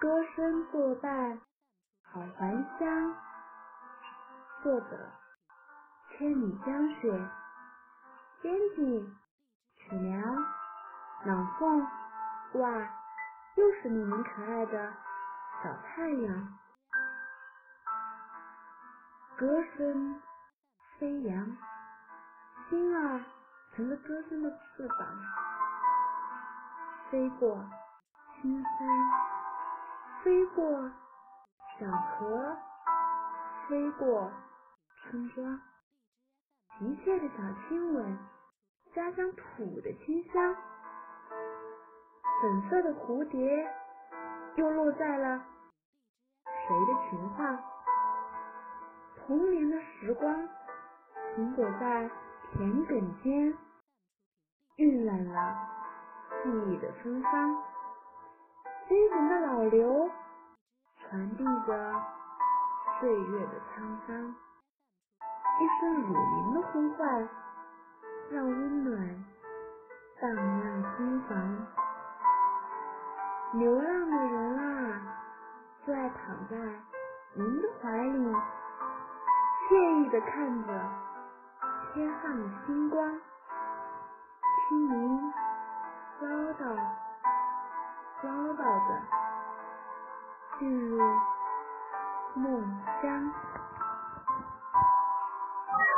歌声作伴，好还乡。作者：千里江雪，编辑：曲梁，朗诵：哇，又是你们可爱的小太阳。歌声飞扬，心儿成了歌声的翅膀，飞过青山。飞过小河，飞过村庄，急切的小亲吻，家乡土的清香。粉色的蝴蝶又落在了谁的裙上？童年的时光，停泊在田埂间，晕染了记忆的芬芳。飞行的老刘，传递着岁月的沧桑。一声乳名的呼唤，让温暖荡漾心房。流浪的人啊，就爱躺在您的怀里，惬意的看着天上的星光，听您唠叨。进入梦乡。